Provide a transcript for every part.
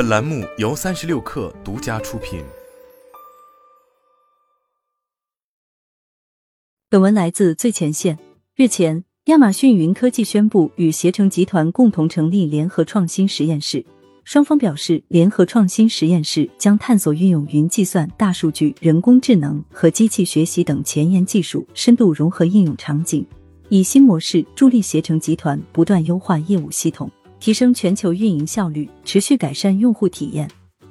本栏目由三十六氪独家出品。本文来自最前线。日前，亚马逊云科技宣布与携程集团共同成立联合创新实验室。双方表示，联合创新实验室将探索运用云计算、大数据、人工智能和机器学习等前沿技术，深度融合应用场景，以新模式助力携程集团不断优化业务系统，提升全球运营效率，持续改善用户体验，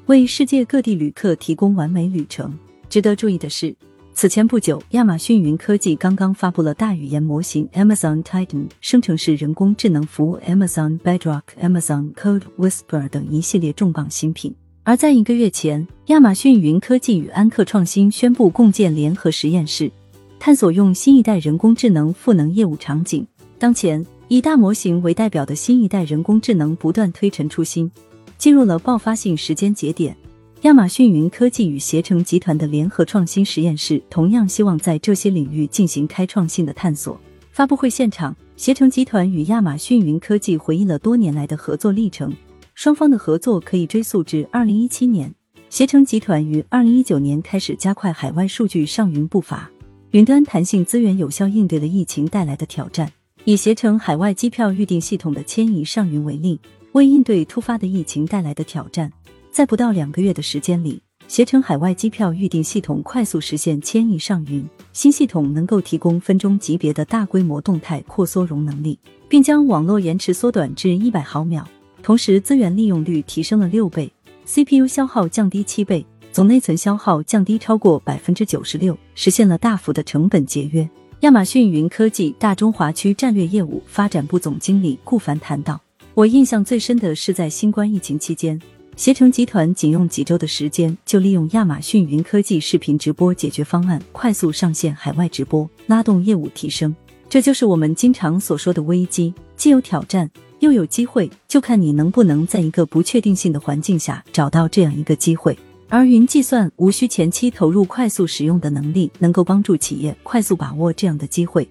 为世界各地旅客提供完美旅程。值得注意的是。此前不久，亚马逊云科技刚刚发布了大语言模型 Amazon Titan、生成式人工智能服务 Amazon Bedrock、Amazon Code Whisper 等一系列重磅新品。而在一个月前，亚马逊云科技与安克创新宣布共建联合实验室，探索用新一代人工智能赋能业务场景。当前，以大模型为代表的新一代人工智能不断推陈出新，进入了爆发性时间节点。亚马逊云科技与携程集团的联合创新实验室同样希望在这些领域进行开创性的探索。发布会现场，携程集团与亚马逊云科技回忆了多年来的合作历程。双方的合作可以追溯至二零一七年，携程集团于二零一九年开始加快海外数据上云步伐。云端弹性资源有效应对了疫情带来的挑战。以携程海外机票预订系统的迁移上云为例，为应对突发的疫情带来的挑战。在不到两个月的时间里，携程海外机票预订系统快速实现迁移上云。新系统能够提供分钟级别的大规模动态扩缩容能力，并将网络延迟缩短至一百毫秒，同时资源利用率提升了六倍，CPU 消耗降低七倍，总内存消耗降低超过百分之九十六，实现了大幅的成本节约。亚马逊云科技大中华区战略业务发展部总经理顾凡谈到：“我印象最深的是在新冠疫情期间。”携程集团仅用几周的时间，就利用亚马逊云科技视频直播解决方案，快速上线海外直播，拉动业务提升。这就是我们经常所说的危机，既有挑战，又有机会，就看你能不能在一个不确定性的环境下找到这样一个机会。而云计算无需前期投入、快速使用的能力，能够帮助企业快速把握这样的机会，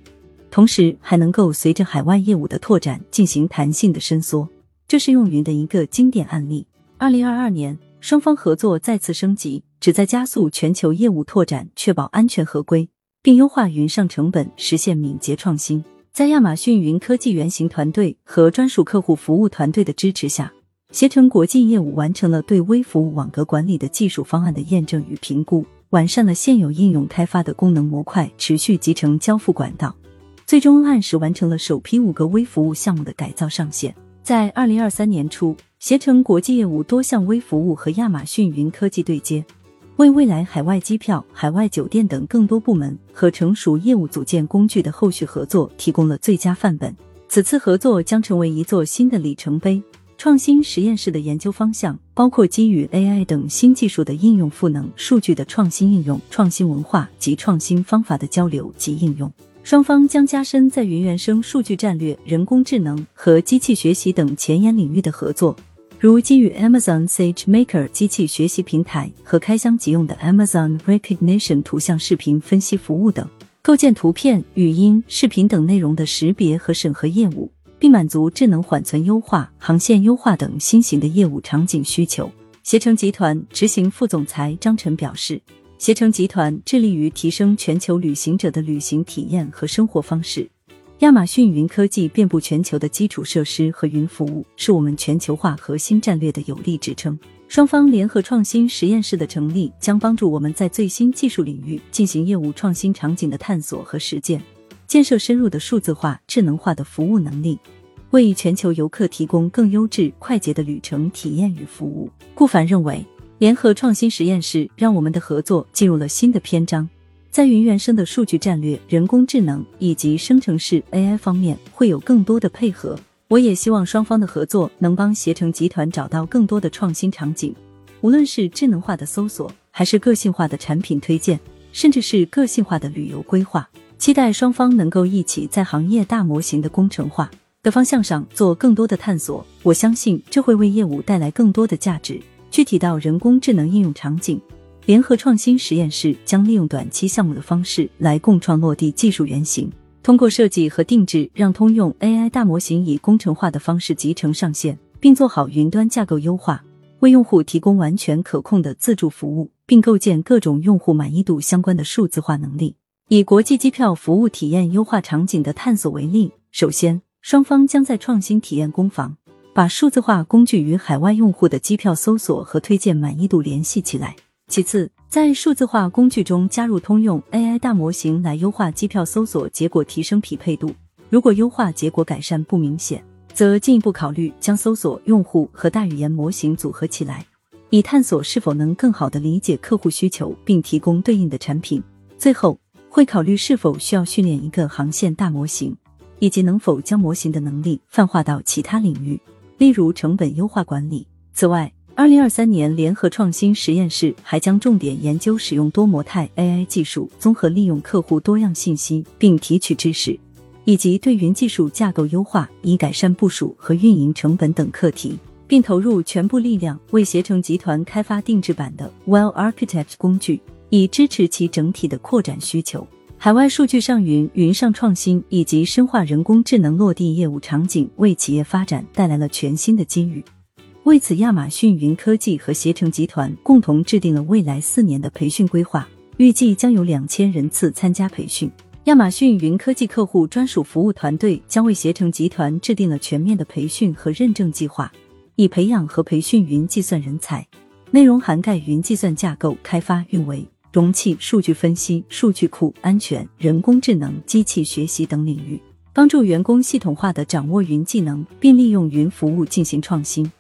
同时还能够随着海外业务的拓展进行弹性的伸缩。这是用云的一个经典案例。二零二二年，双方合作再次升级，旨在加速全球业务拓展，确保安全合规，并优化云上成本，实现敏捷创新。在亚马逊云科技原型团队和专属客户服务团队的支持下，携程国际业务完成了对微服务网格管理的技术方案的验证与评估，完善了现有应用开发的功能模块持续集成交付管道，最终按时完成了首批五个微服务项目的改造上线。在二零二三年初。携程国际业务多项微服务和亚马逊云科技对接，为未来海外机票、海外酒店等更多部门和成熟业务组件工具的后续合作提供了最佳范本。此次合作将成为一座新的里程碑。创新实验室的研究方向包括基于 AI 等新技术的应用赋能、数据的创新应用、创新文化及创新方法的交流及应用。双方将加深在云原生数据战略、人工智能和机器学习等前沿领域的合作。如基于 Amazon SageMaker 机器学习平台和开箱即用的 Amazon Recognition 图像视频分析服务等，构建图片、语音、视频等内容的识别和审核业务，并满足智能缓存优化、航线优化等新型的业务场景需求。携程集团执行副总裁张晨表示，携程集团致力于提升全球旅行者的旅行体验和生活方式。亚马逊云科技遍布全球的基础设施和云服务，是我们全球化核心战略的有力支撑。双方联合创新实验室的成立，将帮助我们在最新技术领域进行业务创新场景的探索和实践，建设深入的数字化、智能化的服务能力，为全球游客提供更优质、快捷的旅程体验与服务。顾凡认为，联合创新实验室让我们的合作进入了新的篇章。在云原生的数据战略、人工智能以及生成式 AI 方面会有更多的配合。我也希望双方的合作能帮携程集团找到更多的创新场景，无论是智能化的搜索，还是个性化的产品推荐，甚至是个性化的旅游规划。期待双方能够一起在行业大模型的工程化的方向上做更多的探索。我相信这会为业务带来更多的价值。具体到人工智能应用场景。联合创新实验室将利用短期项目的方式来共创落地技术原型，通过设计和定制，让通用 AI 大模型以工程化的方式集成上线，并做好云端架构优化，为用户提供完全可控的自助服务，并构建各种用户满意度相关的数字化能力。以国际机票服务体验优化场景的探索为例，首先，双方将在创新体验攻防，把数字化工具与海外用户的机票搜索和推荐满意度联系起来。其次，在数字化工具中加入通用 AI 大模型来优化机票搜索结果，提升匹配度。如果优化结果改善不明显，则进一步考虑将搜索用户和大语言模型组合起来，以探索是否能更好的理解客户需求，并提供对应的产品。最后，会考虑是否需要训练一个航线大模型，以及能否将模型的能力泛化到其他领域，例如成本优化管理。此外，二零二三年联合创新实验室还将重点研究使用多模态 AI 技术，综合利用客户多样信息并提取知识。以及对云技术架构优化，以改善部署和运营成本等课题，并投入全部力量为携程集团开发定制版的 Well Architect 工具，以支持其整体的扩展需求。海外数据上云、云上创新以及深化人工智能落地业务场景，为企业发展带来了全新的机遇。为此，亚马逊云科技和携程集团共同制定了未来四年的培训规划，预计将有两千人次参加培训。亚马逊云科技客户专属服务团队将为携程集团制定了全面的培训和认证计划，以培养和培训云计算人才。内容涵盖云计算架构开发、运维、容器、数据分析、数据库安全、人工智能、机器学习等领域，帮助员工系统化的掌握云技能，并利用云服务进行创新。